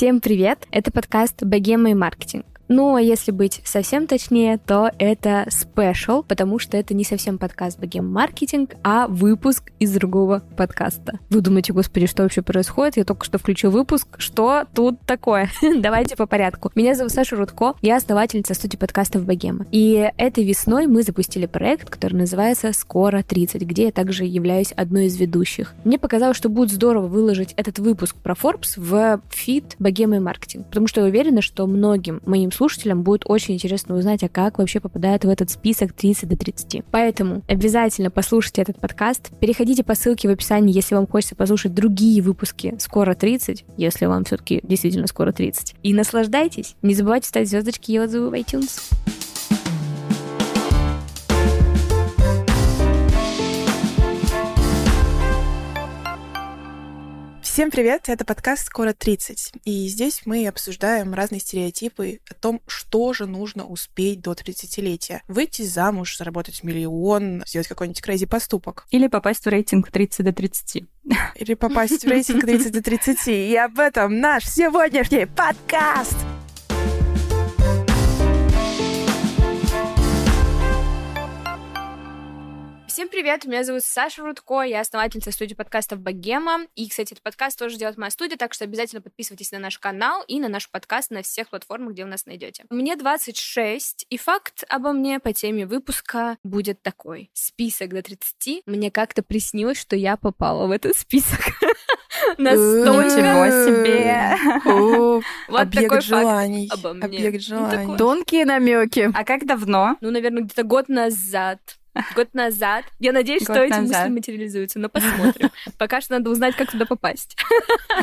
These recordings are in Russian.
Всем привет! Это подкаст «Богема и маркетинг». Ну, а если быть совсем точнее, то это special, потому что это не совсем подкаст «Богема маркетинг», а выпуск из другого подкаста. Вы думаете, господи, что вообще происходит? Я только что включил выпуск. Что тут такое? Давайте по порядку. Меня зовут Саша Рудко, я основательница студии подкастов «Богема». И этой весной мы запустили проект, который называется «Скоро 30», где я также являюсь одной из ведущих. Мне показалось, что будет здорово выложить этот выпуск про Forbes в feed «Богема и маркетинг», потому что я уверена, что многим моим слушателям будет очень интересно узнать, а как вообще попадают в этот список 30 до 30. Поэтому обязательно послушайте этот подкаст. Переходите по ссылке в описании, если вам хочется послушать другие выпуски «Скоро 30», если вам все-таки действительно скоро 30. И наслаждайтесь. Не забывайте ставить звездочки и отзывы в iTunes. Всем привет, это подкаст «Скоро 30», и здесь мы обсуждаем разные стереотипы о том, что же нужно успеть до 30-летия. Выйти замуж, заработать миллион, сделать какой-нибудь крейзи поступок. Или попасть в рейтинг 30 до 30. Или попасть в рейтинг 30 до 30. И об этом наш сегодняшний подкаст! Всем привет, меня зовут Саша Рудко, я основательница студии подкастов Богема. И, кстати, этот подкаст тоже делает моя студия, так что обязательно подписывайтесь на наш канал и на наш подкаст на всех платформах, где вы нас найдете. Мне 26, и факт обо мне по теме выпуска будет такой. Список до 30. Мне как-то приснилось, что я попала в этот список. Настолько себе. Вот такой желаний. факт обо мне. Объект желаний. Тонкие намеки. А как давно? Ну, наверное, где-то год назад. Год назад. Я надеюсь, Год что эти назад. мысли материализуются, но посмотрим. Пока что надо узнать, как туда попасть.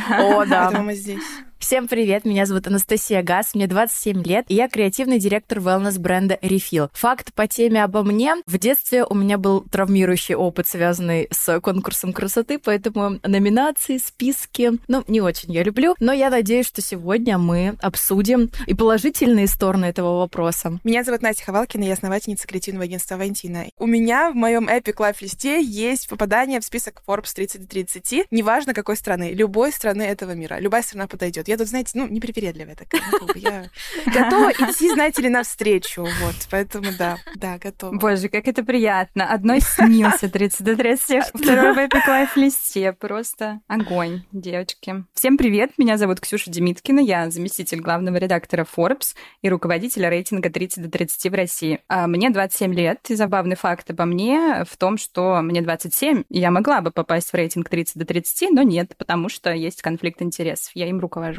О, Поэтому мы здесь. Всем привет, меня зовут Анастасия Газ, мне 27 лет, и я креативный директор wellness-бренда Refill. Факт по теме обо мне. В детстве у меня был травмирующий опыт, связанный с конкурсом красоты, поэтому номинации, списки, ну, не очень я люблю, но я надеюсь, что сегодня мы обсудим и положительные стороны этого вопроса. Меня зовут Настя Ховалкина, я основательница креативного агентства Валентина. У меня в моем Epic Life листе есть попадание в список Forbes 30 до 30, неважно какой страны, любой страны этого мира. Любая страна подойдет. Я тут, знаете, ну, непривередливая такая. ну, Я готова идти, знаете ли, навстречу. Вот, поэтому да, да, готова. Боже, как это приятно. Одной снился 30 до 30, второй в Epic Life листе. Просто огонь, девочки. Всем привет, меня зовут Ксюша Демиткина, я заместитель главного редактора Forbes и руководитель рейтинга 30 до 30 в России. А Мне 27 лет, и забавный факт обо мне в том, что мне 27, и я могла бы попасть в рейтинг 30 до 30, но нет, потому что есть конфликт интересов, я им руковожу.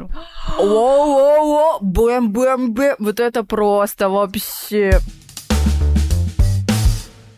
Воу-воу-воу, бэм-бэм-бэм, вот это просто вообще...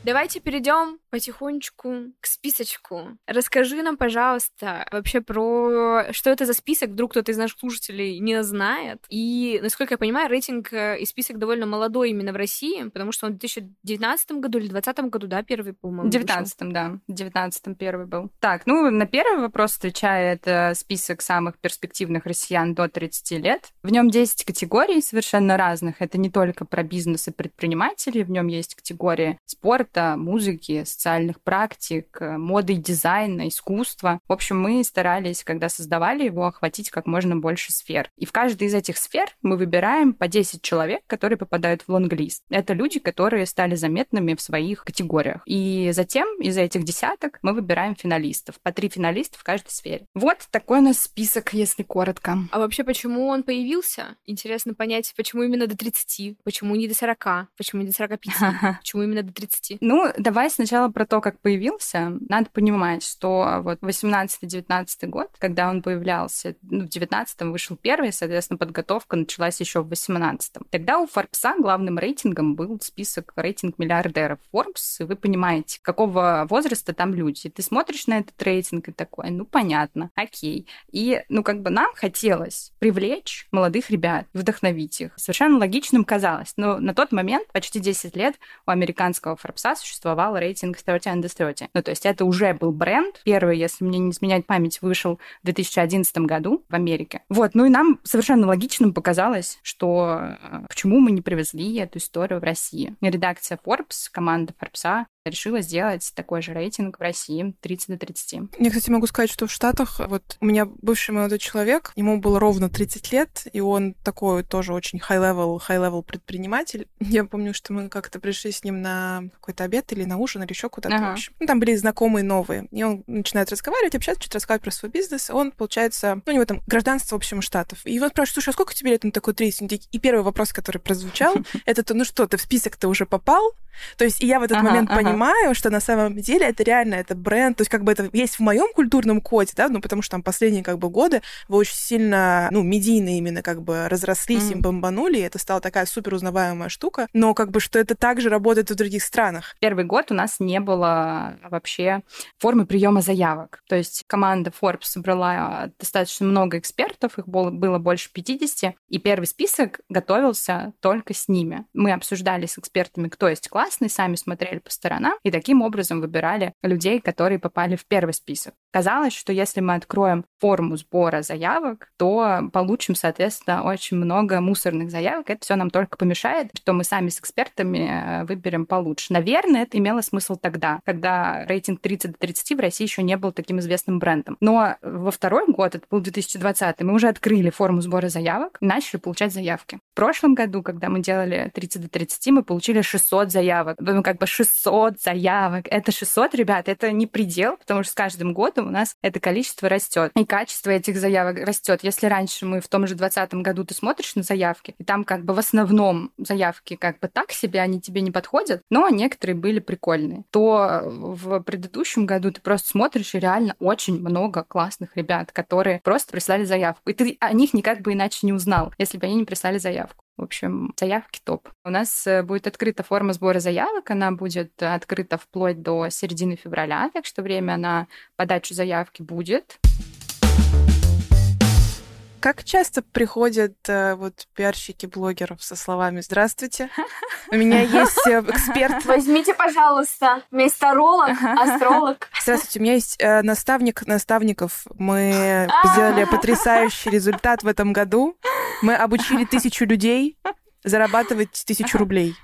Давайте перейдем потихонечку к списочку. Расскажи нам, пожалуйста, вообще про что это за список, вдруг кто-то из наших слушателей не знает. И, насколько я понимаю, рейтинг э, и список довольно молодой именно в России, потому что он в 2019 году или 2020 году, да, первый, по-моему, В 19 да. В 19 первый был. Так, ну, на первый вопрос отвечаю, это список самых перспективных россиян до 30 лет. В нем 10 категорий совершенно разных. Это не только про бизнес и предпринимателей, в нем есть категории спорта, музыки, социальных практик, э, моды и дизайна, искусства. В общем, мы старались, когда создавали его, охватить как можно больше сфер. И в каждой из этих сфер мы выбираем по 10 человек, которые попадают в лонглист. Это люди, которые стали заметными в своих категориях. И затем из этих десяток мы выбираем финалистов. По три финалиста в каждой сфере. Вот такой у нас список, если коротко. А вообще, почему он появился? Интересно понять, почему именно до 30, почему не до 40, почему не до 45, почему именно до 30. Ну, давай сначала про то, как появился. Надо понимать, что вот 18-19 год, когда он появлялся, ну, в 19-м вышел первый, соответственно, подготовка началась еще в 18-м. Тогда у Форбса главным рейтингом был список рейтинг миллиардеров Forbes, и вы понимаете, какого возраста там люди. Ты смотришь на этот рейтинг и такой, ну, понятно, окей. И, ну, как бы нам хотелось привлечь молодых ребят, вдохновить их. Совершенно логичным казалось. Но на тот момент, почти 10 лет, у американского Форбса существовал рейтинг 30 under 30. Ну, то есть это уже был бренд. Первый, если мне не изменять память, вышел в 2011 году в Америке. Вот, ну и нам совершенно логичным показалось, что э, почему мы не привезли эту историю в Россию. Редакция Forbes, команда Форбса решила сделать такой же рейтинг в России 30 до 30. Я, кстати, могу сказать, что в Штатах вот у меня бывший молодой человек, ему было ровно 30 лет, и он такой тоже очень high-level, high-level предприниматель. Я помню, что мы как-то пришли с ним на какой-то обед или на ужин, или еще куда-то, ага. в общем. Ну, там были знакомые новые. И он начинает разговаривать, общаться, что-то рассказывать про свой бизнес. Он, получается, ну, у него там гражданство, в общем, Штатов. И он спрашивает, слушай, а сколько тебе лет? Он такой 30. И первый вопрос, который прозвучал, это, то, ну что, ты в список-то уже попал? То есть и я в этот момент ага. Понимаю, что на самом деле это реально это бренд, то есть как бы это есть в моем культурном коде, да, ну потому что там последние как бы годы вы очень сильно, ну, медийно именно как бы разрослись, mm. им бомбанули, и это стала такая супер узнаваемая штука, но как бы что это также работает в других странах. Первый год у нас не было вообще формы приема заявок, то есть команда Forbes собрала достаточно много экспертов, их было, было больше 50, и первый список готовился только с ними. Мы обсуждали с экспертами, кто есть класс, классный, сами смотрели по сторонам и таким образом выбирали людей, которые попали в первый список. Казалось, что если мы откроем форму сбора заявок, то получим, соответственно, очень много мусорных заявок. Это все нам только помешает, что мы сами с экспертами э, выберем получше. Наверное, это имело смысл тогда, когда рейтинг 30 до 30 в России еще не был таким известным брендом. Но во второй год, это был 2020, мы уже открыли форму сбора заявок, начали получать заявки. В прошлом году, когда мы делали 30 до 30, мы получили 600 заявок. Ну, как бы 600 заявок. Это 600, ребят, это не предел, потому что с каждым годом у нас это количество растет. И качество этих заявок растет. Если раньше мы в том же 2020 году ты смотришь на заявки, и там как бы в основном заявки как бы так себе, они тебе не подходят, но некоторые были прикольные, то в предыдущем году ты просто смотришь, и реально очень много классных ребят, которые просто прислали заявку. И ты о них никак бы иначе не узнал, если бы они не прислали заявку. В общем, заявки топ. У нас э, будет открыта форма сбора заявок. Она будет открыта вплоть до середины февраля, так что время на подачу заявки будет. Как часто приходят э, вот пиарщики блогеров со словами «Здравствуйте, у меня есть э, эксперт». Возьмите, пожалуйста, месторолог, астролог. Здравствуйте, у меня есть э, наставник наставников. Мы сделали потрясающий результат в этом году. Мы обучили тысячу людей зарабатывать тысячу рублей.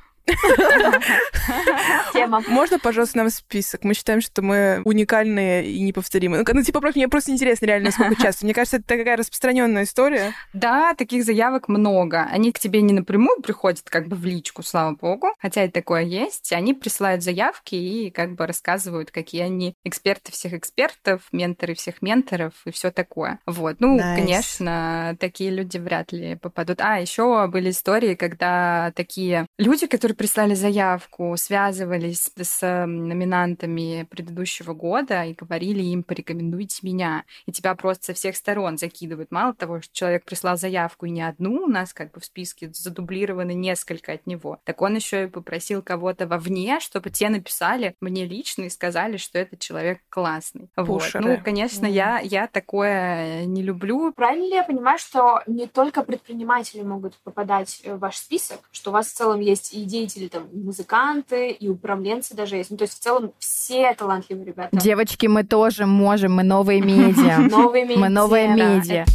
Тема. Можно, пожалуйста, нам список? Мы считаем, что мы уникальные и неповторимые. Ну, ну типа, просто мне просто интересно реально, сколько часто. Мне кажется, это такая распространенная история. Да, таких заявок много. Они к тебе не напрямую приходят как бы в личку, слава богу, хотя и такое есть. Они присылают заявки и как бы рассказывают, какие они эксперты всех экспертов, менторы всех менторов и все такое. Вот. Ну, nice. конечно, такие люди вряд ли попадут. А, еще были истории, когда такие люди, которые прислали заявку, связывались с номинантами предыдущего года и говорили им, порекомендуйте меня. И тебя просто со всех сторон закидывают. Мало того, что человек прислал заявку и не одну, у нас как бы в списке задублированы несколько от него, так он еще и попросил кого-то вовне, чтобы те написали мне лично и сказали, что этот человек классный. Вот. Ну, конечно, mm. я, я такое не люблю. Правильно ли я понимаю, что не только предприниматели могут попадать в ваш список, что у вас в целом есть идеи деятели, там, музыканты, и управленцы даже есть. Ну, то есть в целом все талантливые ребята. Девочки, мы тоже можем, мы новые медиа. Новые медиа. Мы новые медиа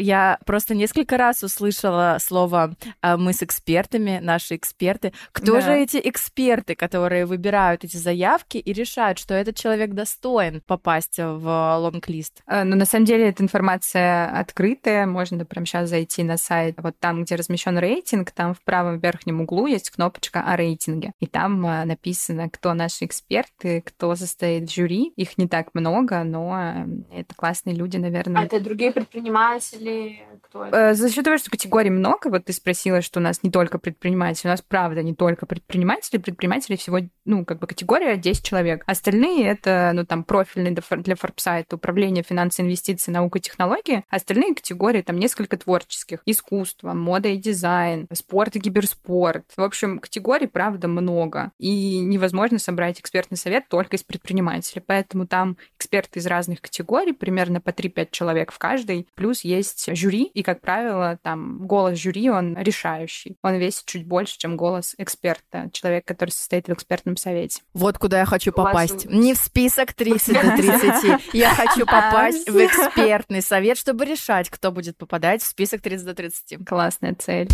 я просто несколько раз услышала слово а, «мы с экспертами», «наши эксперты». Кто да. же эти эксперты, которые выбирают эти заявки и решают, что этот человек достоин попасть в лонг-лист? А, ну, на самом деле, эта информация открытая, можно прямо сейчас зайти на сайт, вот там, где размещен рейтинг, там в правом верхнем углу есть кнопочка о рейтинге, и там а, написано, кто наши эксперты, кто состоит в жюри. Их не так много, но это классные люди, наверное. А это другие предприниматели, или кто это? Э, за счет того, что категорий много, вот ты спросила, что у нас не только предприниматели, у нас правда не только предприниматели, предприниматели всего, ну, как бы категория 10 человек. Остальные это, ну, там, профильный для Форбса, это управление финансы, инвестиции, наука и технологии. Остальные категории, там, несколько творческих. Искусство, мода и дизайн, спорт и киберспорт. В общем, категорий, правда, много. И невозможно собрать экспертный совет только из предпринимателей. Поэтому там эксперты из разных категорий, примерно по 3-5 человек в каждой. Плюс есть есть жюри, и, как правило, там голос жюри, он решающий. Он весит чуть больше, чем голос эксперта, человек, который состоит в экспертном совете. Вот куда я хочу попасть. Не в список 30 до 30. Я хочу попасть в экспертный совет, чтобы решать, кто будет попадать в список 30 до 30. Классная цель.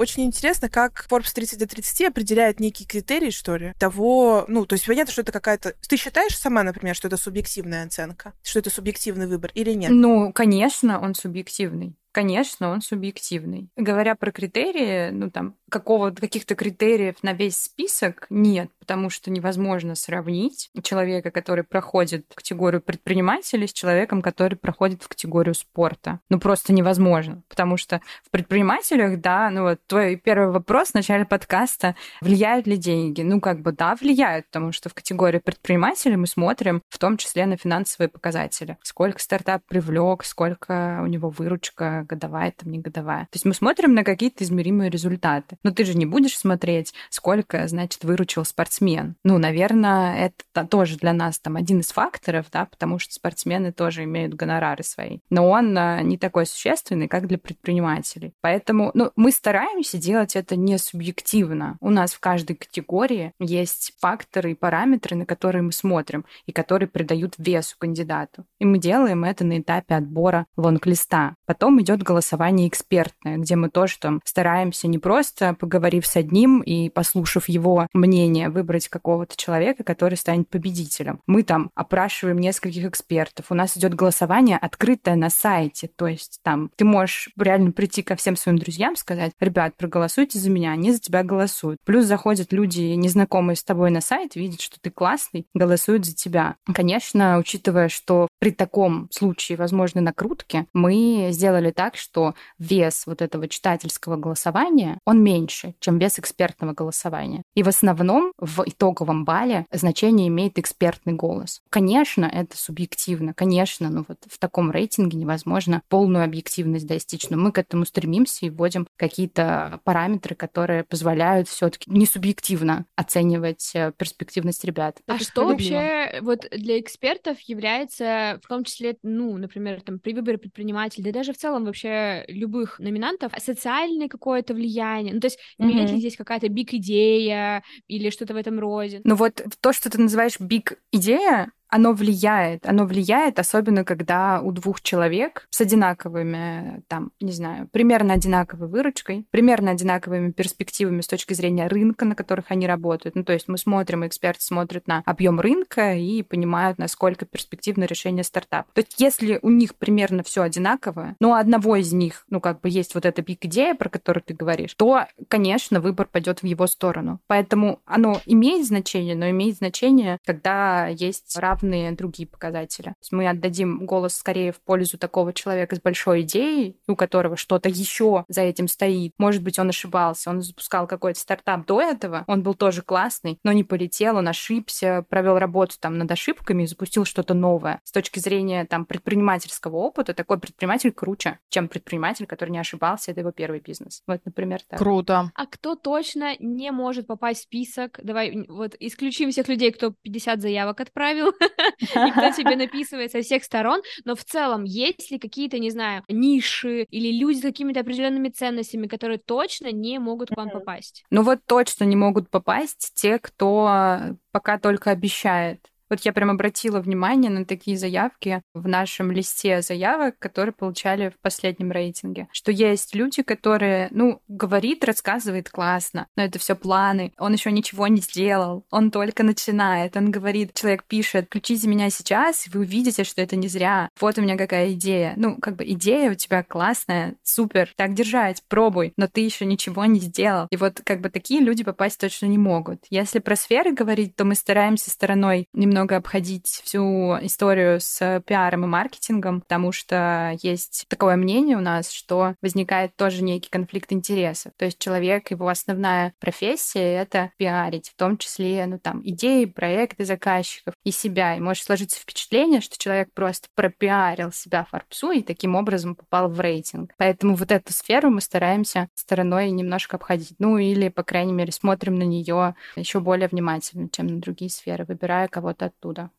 Очень интересно, как Forbes 30 до 30 определяет некие критерии, что ли, того, ну, то есть понятно, что это какая-то... Ты считаешь сама, например, что это субъективная оценка? Что это субъективный выбор или нет? Ну, конечно, он субъективный. Конечно, он субъективный. Говоря про критерии, ну там какого каких-то критериев на весь список нет, потому что невозможно сравнить человека, который проходит в категорию предпринимателей, с человеком, который проходит в категорию спорта. Ну просто невозможно, потому что в предпринимателях, да, ну вот твой первый вопрос в начале подкаста, влияют ли деньги? Ну как бы да, влияют, потому что в категории предпринимателей мы смотрим в том числе на финансовые показатели. Сколько стартап привлек, сколько у него выручка, годовая, там, не годовая. То есть мы смотрим на какие-то измеримые результаты. Но ты же не будешь смотреть, сколько, значит, выручил спортсмен. Ну, наверное, это тоже для нас там один из факторов, да, потому что спортсмены тоже имеют гонорары свои. Но он а, не такой существенный, как для предпринимателей. Поэтому, ну, мы стараемся делать это не субъективно. У нас в каждой категории есть факторы и параметры, на которые мы смотрим, и которые придают весу кандидату. И мы делаем это на этапе отбора лонг-листа. Потом идет голосование экспертное, где мы тоже там стараемся не просто поговорив с одним и послушав его мнение, выбрать какого-то человека, который станет победителем. Мы там опрашиваем нескольких экспертов. У нас идет голосование открытое на сайте. То есть там ты можешь реально прийти ко всем своим друзьям, сказать, ребят, проголосуйте за меня, они за тебя голосуют. Плюс заходят люди, незнакомые с тобой на сайт, видят, что ты классный, голосуют за тебя. Конечно, учитывая, что при таком случае возможны накрутки, мы сделали так, что вес вот этого читательского голосования, он меньше, чем вес экспертного голосования. И в основном в итоговом бале значение имеет экспертный голос. Конечно, это субъективно. Конечно, ну вот в таком рейтинге невозможно полную объективность достичь. Но мы к этому стремимся и вводим какие-то параметры, которые позволяют все-таки не субъективно оценивать э, перспективность ребят. А это что вообще вот для экспертов является в том числе, ну, например, там при выборе предпринимателя, да даже в целом вообще любых номинантов социальное какое-то влияние? Ну, то есть mm-hmm. имеет ли здесь какая-то биг-идея или что-то в этом роде? Ну вот то, что ты называешь биг-идея, оно влияет. Оно влияет, особенно когда у двух человек с одинаковыми, там, не знаю, примерно одинаковой выручкой, примерно одинаковыми перспективами с точки зрения рынка, на которых они работают. Ну, то есть мы смотрим, эксперты смотрят на объем рынка и понимают, насколько перспективно решение стартапа. То есть если у них примерно все одинаковое, но у одного из них, ну, как бы есть вот эта пик-идея, про которую ты говоришь, то, конечно, выбор пойдет в его сторону. Поэтому оно имеет значение, но имеет значение, когда есть равные равные другие показатели. мы отдадим голос скорее в пользу такого человека с большой идеей, у которого что-то еще за этим стоит. Может быть, он ошибался, он запускал какой-то стартап до этого, он был тоже классный, но не полетел, он ошибся, провел работу там над ошибками и запустил что-то новое. С точки зрения там предпринимательского опыта, такой предприниматель круче, чем предприниматель, который не ошибался, это его первый бизнес. Вот, например, так. Круто. А кто точно не может попасть в список? Давай вот исключим всех людей, кто 50 заявок отправил, кто тебе написывает со всех сторон, но в целом есть ли какие-то, не знаю, ниши или люди с какими-то определенными ценностями, которые точно не могут к вам попасть? Ну вот точно не могут попасть те, кто пока только обещает. Вот я прям обратила внимание на такие заявки в нашем листе заявок, которые получали в последнем рейтинге, что есть люди, которые, ну, говорит, рассказывает классно, но это все планы, он еще ничего не сделал, он только начинает, он говорит, человек пишет, включите меня сейчас, и вы увидите, что это не зря, вот у меня какая идея. Ну, как бы идея у тебя классная, супер, так держать, пробуй, но ты еще ничего не сделал. И вот как бы такие люди попасть точно не могут. Если про сферы говорить, то мы стараемся стороной немного немного обходить всю историю с пиаром и маркетингом, потому что есть такое мнение у нас, что возникает тоже некий конфликт интересов. То есть человек, его основная профессия — это пиарить, в том числе, ну, там, идеи, проекты заказчиков и себя. И может сложиться впечатление, что человек просто пропиарил себя Форбсу и таким образом попал в рейтинг. Поэтому вот эту сферу мы стараемся стороной немножко обходить. Ну, или, по крайней мере, смотрим на нее еще более внимательно, чем на другие сферы, выбирая кого-то altura.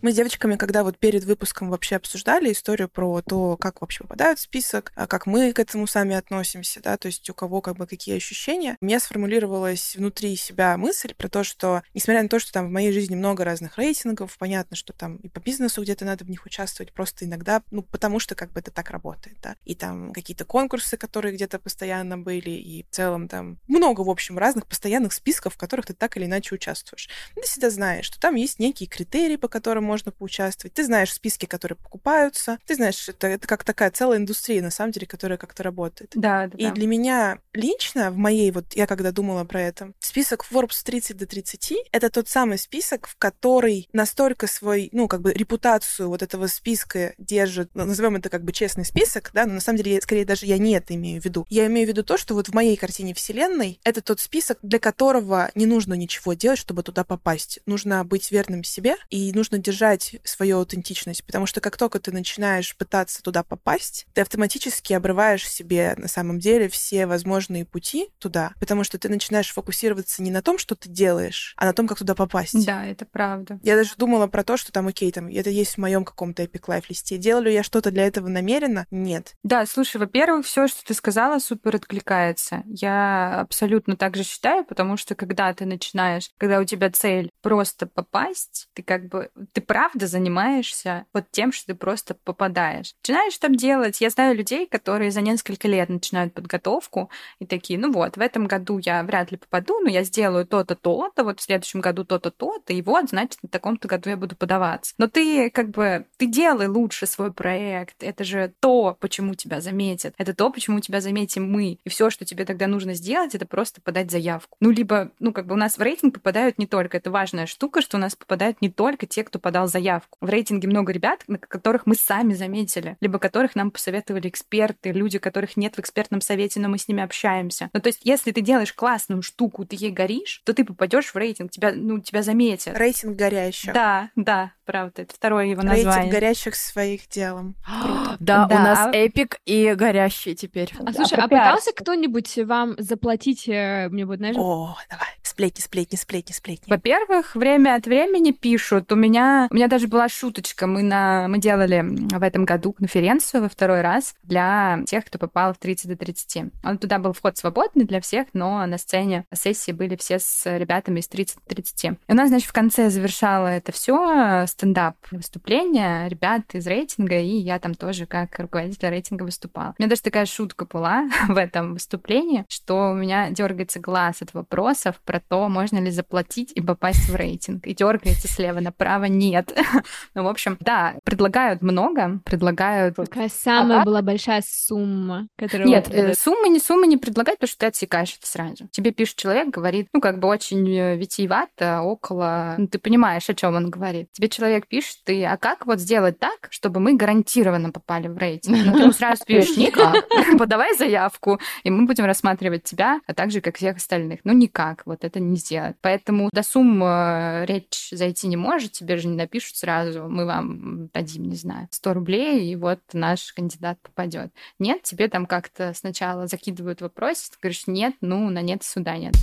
Мы с девочками, когда вот перед выпуском вообще обсуждали историю про то, как вообще попадают в список, а как мы к этому сами относимся, да, то есть у кого как бы какие ощущения, у меня сформулировалась внутри себя мысль про то, что, несмотря на то, что там в моей жизни много разных рейтингов, понятно, что там и по бизнесу где-то надо в них участвовать, просто иногда, ну, потому что как бы это так работает, да, и там какие-то конкурсы, которые где-то постоянно были, и в целом там много, в общем, разных постоянных списков, в которых ты так или иначе участвуешь. Ты всегда знаешь, что там есть некие критерии, по которым можно поучаствовать. Ты знаешь списки, которые покупаются. Ты знаешь, это, это как такая целая индустрия, на самом деле, которая как-то работает. Да, да. И да. для меня лично, в моей, вот я когда думала про это, список Forbes 30 до 30 — это тот самый список, в который настолько свой, ну, как бы репутацию вот этого списка держит, ну, назовем это как бы честный список, да, но на самом деле, скорее даже я не это имею в виду. Я имею в виду то, что вот в моей картине вселенной это тот список, для которого не нужно ничего делать, чтобы туда попасть. Нужно быть верным себе и нужно держать свою аутентичность, потому что как только ты начинаешь пытаться туда попасть, ты автоматически обрываешь себе на самом деле все возможные пути туда, потому что ты начинаешь фокусироваться не на том, что ты делаешь, а на том, как туда попасть. Да, это правда. Я даже думала про то, что там, окей, там, это есть в моем каком-то Epic Life листе. Делаю я что-то для этого намеренно? Нет. Да, слушай, во-первых, все, что ты сказала, супер откликается. Я абсолютно так же считаю, потому что когда ты начинаешь, когда у тебя цель просто попасть, ты как бы, ты правда занимаешься вот тем, что ты просто попадаешь. Начинаешь там делать. Я знаю людей, которые за несколько лет начинают подготовку и такие, ну вот, в этом году я вряд ли попаду, но я сделаю то-то, то-то, вот в следующем году то-то, то-то, и вот, значит, на таком-то году я буду подаваться. Но ты как бы, ты делай лучше свой проект. Это же то, почему тебя заметят. Это то, почему тебя заметим мы. И все, что тебе тогда нужно сделать, это просто подать заявку. Ну, либо, ну, как бы у нас в рейтинг попадают не только, это важная штука, что у нас попадают не только те, кто подал заявку. В рейтинге много ребят, на которых мы сами заметили, либо которых нам посоветовали эксперты, люди, которых нет в экспертном совете, но мы с ними общаемся. Ну, то есть, если ты делаешь классную штуку, ты ей горишь, то ты попадешь в рейтинг, тебя, ну, тебя заметят. Рейтинг горящих. Да, да, правда, это второе его Рейтинг название. горящих своих делом. Круто. Да, у Да, нас а- эпик и горящий теперь. А слушай, про а пытался кто-нибудь вам заплатить э, мне вот, знаешь, О, давай. Сплетни, сплетни, сплетни, сплетни. Во-первых, время от времени пишут. У меня, у меня даже была шуточка. Мы, на, мы делали в этом году конференцию во второй раз для тех, кто попал в 30 до 30. Он туда был вход свободный для всех, но на сцене сессии были все с ребятами из 30 до 30. И у нас, значит, в конце завершало это все стендап выступление ребят из рейтинга, и я там тоже как руководитель рейтинга выступала. У меня даже такая шутка была в этом выступлении, что у меня дергается глаз от вопросов про то, можно ли заплатить и попасть в рейтинг. И дергается слева направо нет. Ну, в общем, да, предлагают много, предлагают... какая самая А- была большая сумма, которую Нет, э, суммы не суммы не предлагать, потому что ты отсекаешь это сразу. Тебе пишет человек, говорит, ну, как бы очень э, витиевато, около... Ну, ты понимаешь, о чем он говорит. Тебе человек пишет, ты, а как вот сделать так, чтобы мы гарантированно попали в рейтинг? Ну, ты сразу пишешь, никак. Подавай заявку, и мы будем рассматривать тебя, а также, как всех остальных. Ну, никак, вот это не сделать. Поэтому до сумм э, речь зайти не может, тебе же не напишут сразу, мы вам дадим, не знаю, 100 рублей, и вот наш кандидат попадет. Нет, тебе там как-то сначала закидывают вопрос, ты говоришь, нет, ну, на нет суда нет.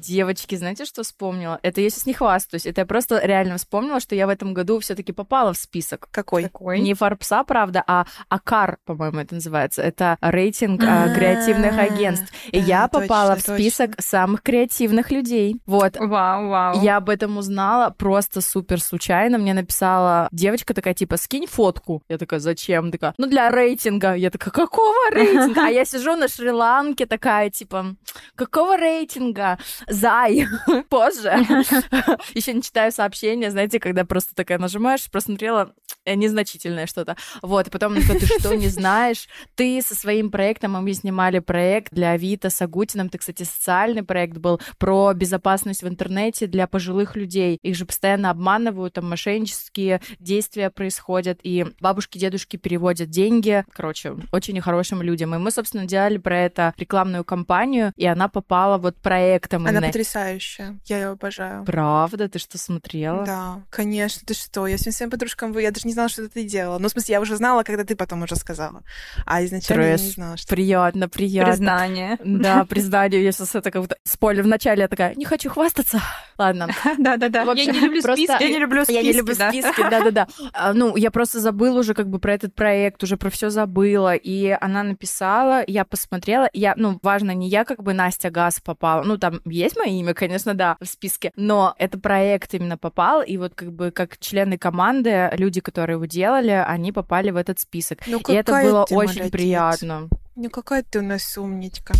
Девочки, знаете, что вспомнила? Это я сейчас не хвастаюсь, это я просто реально вспомнила, что я в этом году все-таки попала в список. Какой? Какой? Не Форбса, правда, а АКАР, по-моему, это называется. Это рейтинг а, креативных А, агентств. И да, я точно, попала в точно. список самых креативных людей. Вот. Вау, вау. Я об этом узнала просто супер случайно. Мне написала девочка такая, типа, скинь фотку. Я такая, зачем? Такая, ну, для рейтинга. Я такая, какого рейтинга? А я сижу на Шри-Ланке такая, типа, какого рейтинга? Зай. Позже. Еще не читаю сообщения, знаете, когда просто такая нажимаешь, просмотрела э, незначительное что-то. Вот, и потом такая, ты что, не знаешь? Ты со своим проектом, а мы снимали проект для Авито с Агутиным, ты, кстати, социальный проект был про безопасность в интернете для пожилых людей. Их же постоянно обманывают, там мошеннические действия происходят, и бабушки, дедушки переводят деньги, короче, очень нехорошим людям. И мы, собственно, делали про это рекламную кампанию, и она попала вот проектом Она Она потрясающая. Я ее обожаю. Правда? Ты что, смотрела? Да, конечно. Ты что? Я всем своим подружкам... Я даже не знала, что ты делала. Ну, в смысле, я уже знала, когда ты потом уже сказала. А изначально Трэш. я не знала, что... Приятно, приятно. Признание. Да, признание. Я сейчас это как будто... Спойлер, вначале я такая, не хочу хвастаться. Ладно. Да-да-да. Я не люблю списки. Я не люблю списки. Я не люблю списки, да-да-да. А, ну, я просто забыла уже как бы про этот проект, уже про все забыла. И она написала, я посмотрела. Я, ну, важно, не я как бы Настя Газ попала. Ну, там есть мое имя, конечно, да, в списке. Но это проект именно попал. И вот как бы как члены команды, люди, которые его делали, они попали в этот список. Ну, и это было очень молодец. приятно. Ну, какая ты у нас умничка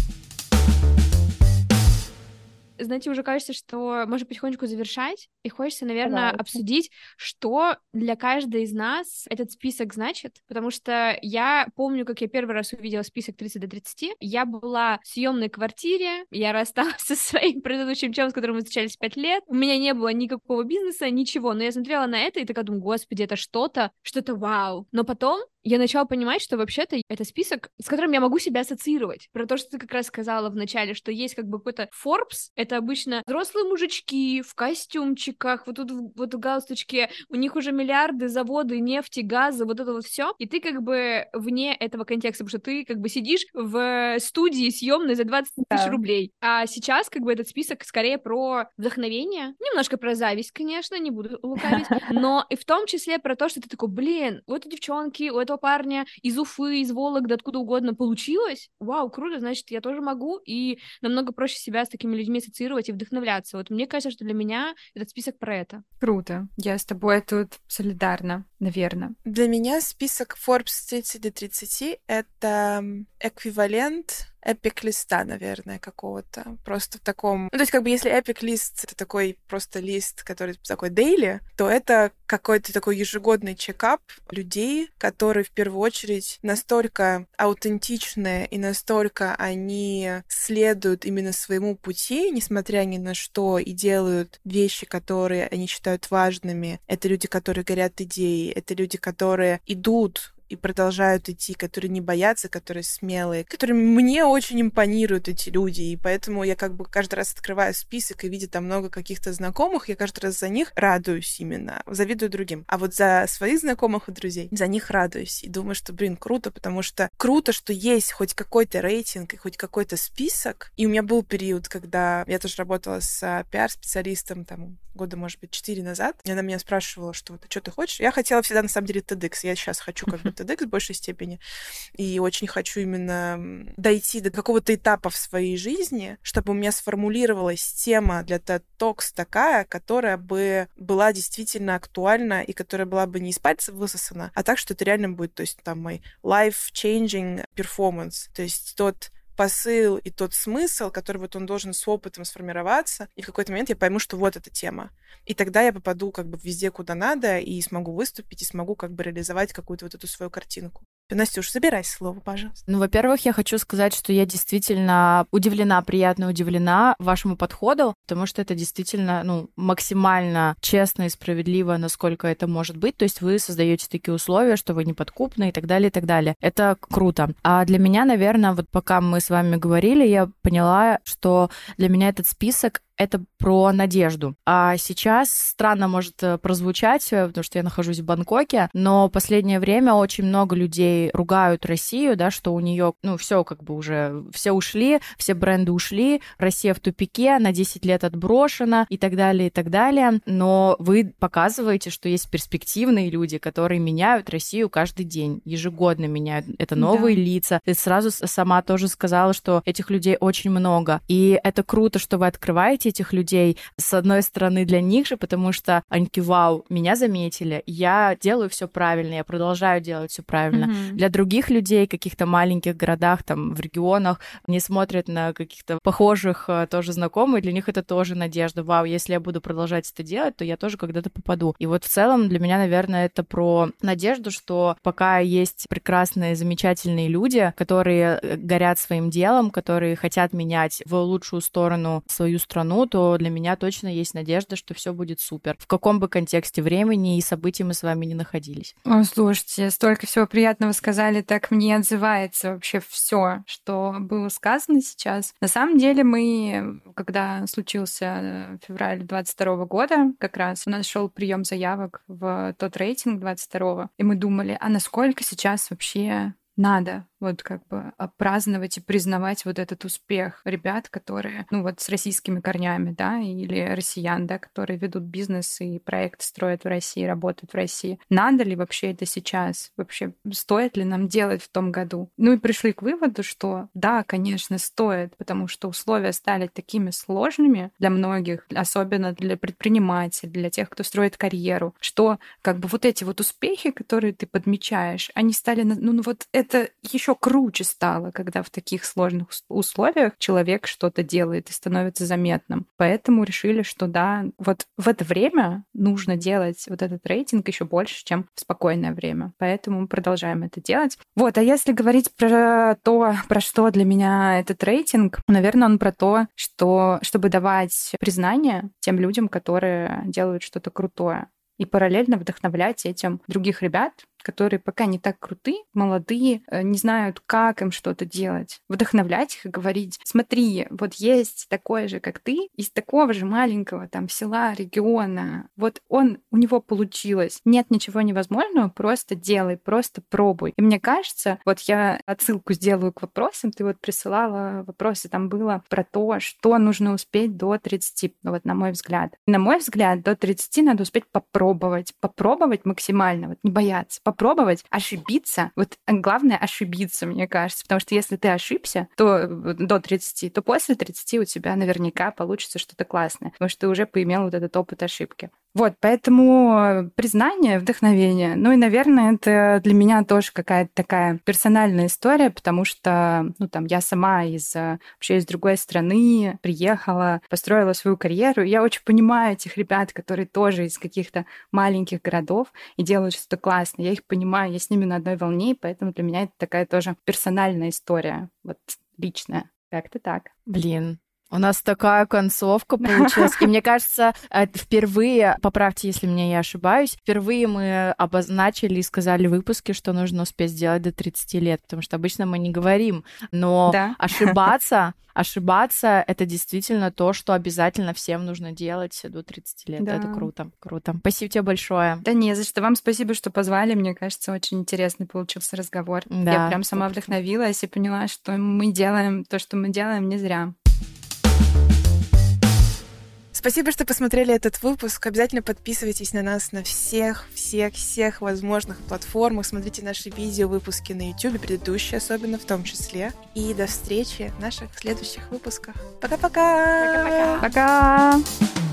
знаете, уже кажется, что можно потихонечку завершать, и хочется, наверное, Давайте. обсудить, что для каждой из нас этот список значит, потому что я помню, как я первый раз увидела список 30 до 30, я была в съемной квартире, я рассталась со своим предыдущим челом, с которым мы встречались 5 лет, у меня не было никакого бизнеса, ничего, но я смотрела на это и такая думаю, господи, это что-то, что-то вау. Но потом я начала понимать, что вообще-то это список, с которым я могу себя ассоциировать. Про то, что ты как раз сказала в начале, что есть как бы какой-то Forbes, это обычно взрослые мужички в костюмчиках, вот тут вот в галстучке, у них уже миллиарды заводы нефти, газа, вот это вот все, и ты как бы вне этого контекста, потому что ты как бы сидишь в студии съемной за 20 да. тысяч рублей. А сейчас как бы этот список скорее про вдохновение, немножко про зависть, конечно, не буду лукавить, но и в том числе про то, что ты такой, блин, вот у девчонки, у этого парня из Уфы, из Вологды, откуда угодно получилось, вау, круто, значит, я тоже могу, и намного проще себя с такими людьми ассоциировать и вдохновляться. Вот мне кажется, что для меня этот список про это. Круто. Я с тобой тут солидарна, наверное. Для меня список Forbes 30 до 30 — это эквивалент эпик-листа, наверное, какого-то. Просто в таком... Ну, то есть, как бы, если эпик-лист — это такой просто лист, который такой дейли, то это какой-то такой ежегодный чекап людей, которые в первую очередь настолько аутентичны и настолько они следуют именно своему пути, несмотря ни на что, и делают вещи, которые они считают важными. Это люди, которые горят идеей, это люди, которые идут и продолжают идти, которые не боятся, которые смелые, которые мне очень импонируют эти люди, и поэтому я как бы каждый раз открываю список и видя там много каких-то знакомых, я каждый раз за них радуюсь именно, завидую другим. А вот за своих знакомых и друзей, за них радуюсь и думаю, что, блин, круто, потому что круто, что есть хоть какой-то рейтинг и хоть какой-то список. И у меня был период, когда я тоже работала с пиар-специалистом там года, может быть, четыре назад, и она меня спрашивала, что вот, а что ты хочешь? Я хотела всегда, на самом деле, TEDx. Я сейчас хочу как бы TEDx в большей степени. И очень хочу именно дойти до какого-то этапа в своей жизни, чтобы у меня сформулировалась тема для TED Talks такая, которая бы была действительно актуальна и которая была бы не из пальца высосана, а так, что это реально будет, то есть там мой life-changing performance, то есть тот посыл и тот смысл, который вот он должен с опытом сформироваться, и в какой-то момент я пойму, что вот эта тема. И тогда я попаду как бы везде, куда надо, и смогу выступить, и смогу как бы реализовать какую-то вот эту свою картинку. Настюш, забирай слово, пожалуйста. Ну, во-первых, я хочу сказать, что я действительно удивлена, приятно удивлена вашему подходу, потому что это действительно, ну, максимально честно и справедливо, насколько это может быть. То есть вы создаете такие условия, что вы не подкупны и так далее, и так далее. Это круто. А для меня, наверное, вот пока мы с вами говорили, я поняла, что для меня этот список это про надежду. А сейчас странно может э, прозвучать, э, потому что я нахожусь в Бангкоке, но последнее время очень много людей ругают Россию, да, что у нее, ну, все как бы уже, все ушли, все бренды ушли, Россия в тупике, на 10 лет отброшена и так далее, и так далее. Но вы показываете, что есть перспективные люди, которые меняют Россию каждый день, ежегодно меняют. Это новые да. лица. Ты сразу сама тоже сказала, что этих людей очень много. И это круто, что вы открываете этих людей, с одной стороны, для них же, потому что они такие, вау, меня заметили, я делаю все правильно, я продолжаю делать все правильно. Mm-hmm. Для других людей, каких-то маленьких городах, там, в регионах, они смотрят на каких-то похожих э, тоже знакомых, для них это тоже надежда. Вау, если я буду продолжать это делать, то я тоже когда-то попаду. И вот в целом для меня, наверное, это про надежду, что пока есть прекрасные, замечательные люди, которые э, горят своим делом, которые хотят менять в лучшую сторону свою страну, то для меня точно есть надежда, что все будет супер. В каком бы контексте времени и событий мы с вами не находились. О, слушайте, столько всего приятного сказали, так мне отзывается вообще все, что было сказано сейчас. На самом деле мы, когда случился февраль 22 года, как раз у нас шел прием заявок в тот рейтинг 22 и мы думали, а насколько сейчас вообще надо вот как бы праздновать и признавать вот этот успех ребят, которые, ну вот с российскими корнями, да, или россиян, да, которые ведут бизнес и проект строят в России, работают в России. Надо ли вообще это сейчас? Вообще стоит ли нам делать в том году? Ну и пришли к выводу, что да, конечно, стоит, потому что условия стали такими сложными для многих, особенно для предпринимателей, для тех, кто строит карьеру, что как бы вот эти вот успехи, которые ты подмечаешь, они стали, ну, ну вот это еще еще круче стало, когда в таких сложных условиях человек что-то делает и становится заметным. Поэтому решили, что да, вот в это время нужно делать вот этот рейтинг еще больше, чем в спокойное время. Поэтому мы продолжаем это делать. Вот, а если говорить про то, про что для меня этот рейтинг, наверное, он про то, что чтобы давать признание тем людям, которые делают что-то крутое и параллельно вдохновлять этим других ребят, которые пока не так круты, молодые, э, не знают, как им что-то делать. Вдохновлять их и говорить, смотри, вот есть такой же, как ты, из такого же маленького там села, региона. Вот он, у него получилось. Нет ничего невозможного, просто делай, просто пробуй. И мне кажется, вот я отсылку сделаю к вопросам, ты вот присылала вопросы, там было про то, что нужно успеть до 30, ну вот на мой взгляд. На мой взгляд, до 30 надо успеть попробовать, попробовать максимально, вот не бояться, попробовать, ошибиться. Вот главное ошибиться, мне кажется. Потому что если ты ошибся, то до 30, то после 30 у тебя наверняка получится что-то классное. Потому что ты уже поимел вот этот опыт ошибки. Вот, поэтому признание, вдохновение. Ну и, наверное, это для меня тоже какая-то такая персональная история, потому что, ну, там, я сама из вообще из другой страны приехала, построила свою карьеру. Я очень понимаю этих ребят, которые тоже из каких-то маленьких городов и делают что-то классное. Я их понимаю, я с ними на одной волне, поэтому для меня это такая тоже персональная история, вот личная. Как-то так. Блин, у нас такая концовка получилась. И мне кажется, впервые, поправьте, если мне я ошибаюсь, впервые мы обозначили и сказали в выпуске, что нужно успеть сделать до 30 лет, потому что обычно мы не говорим. Но да. ошибаться, ошибаться — это действительно то, что обязательно всем нужно делать до 30 лет. Да. Это круто, круто. Спасибо тебе большое. Да не за что. Вам спасибо, что позвали. Мне кажется, очень интересный получился разговор. Да, Я прям сама вдохновилась и поняла, что мы делаем то, что мы делаем, не зря. Спасибо, что посмотрели этот выпуск. Обязательно подписывайтесь на нас на всех, всех, всех возможных платформах. Смотрите наши видео, выпуски на YouTube, предыдущие особенно в том числе. И до встречи в наших следующих выпусках. Пока-пока! Пока-пока! Пока!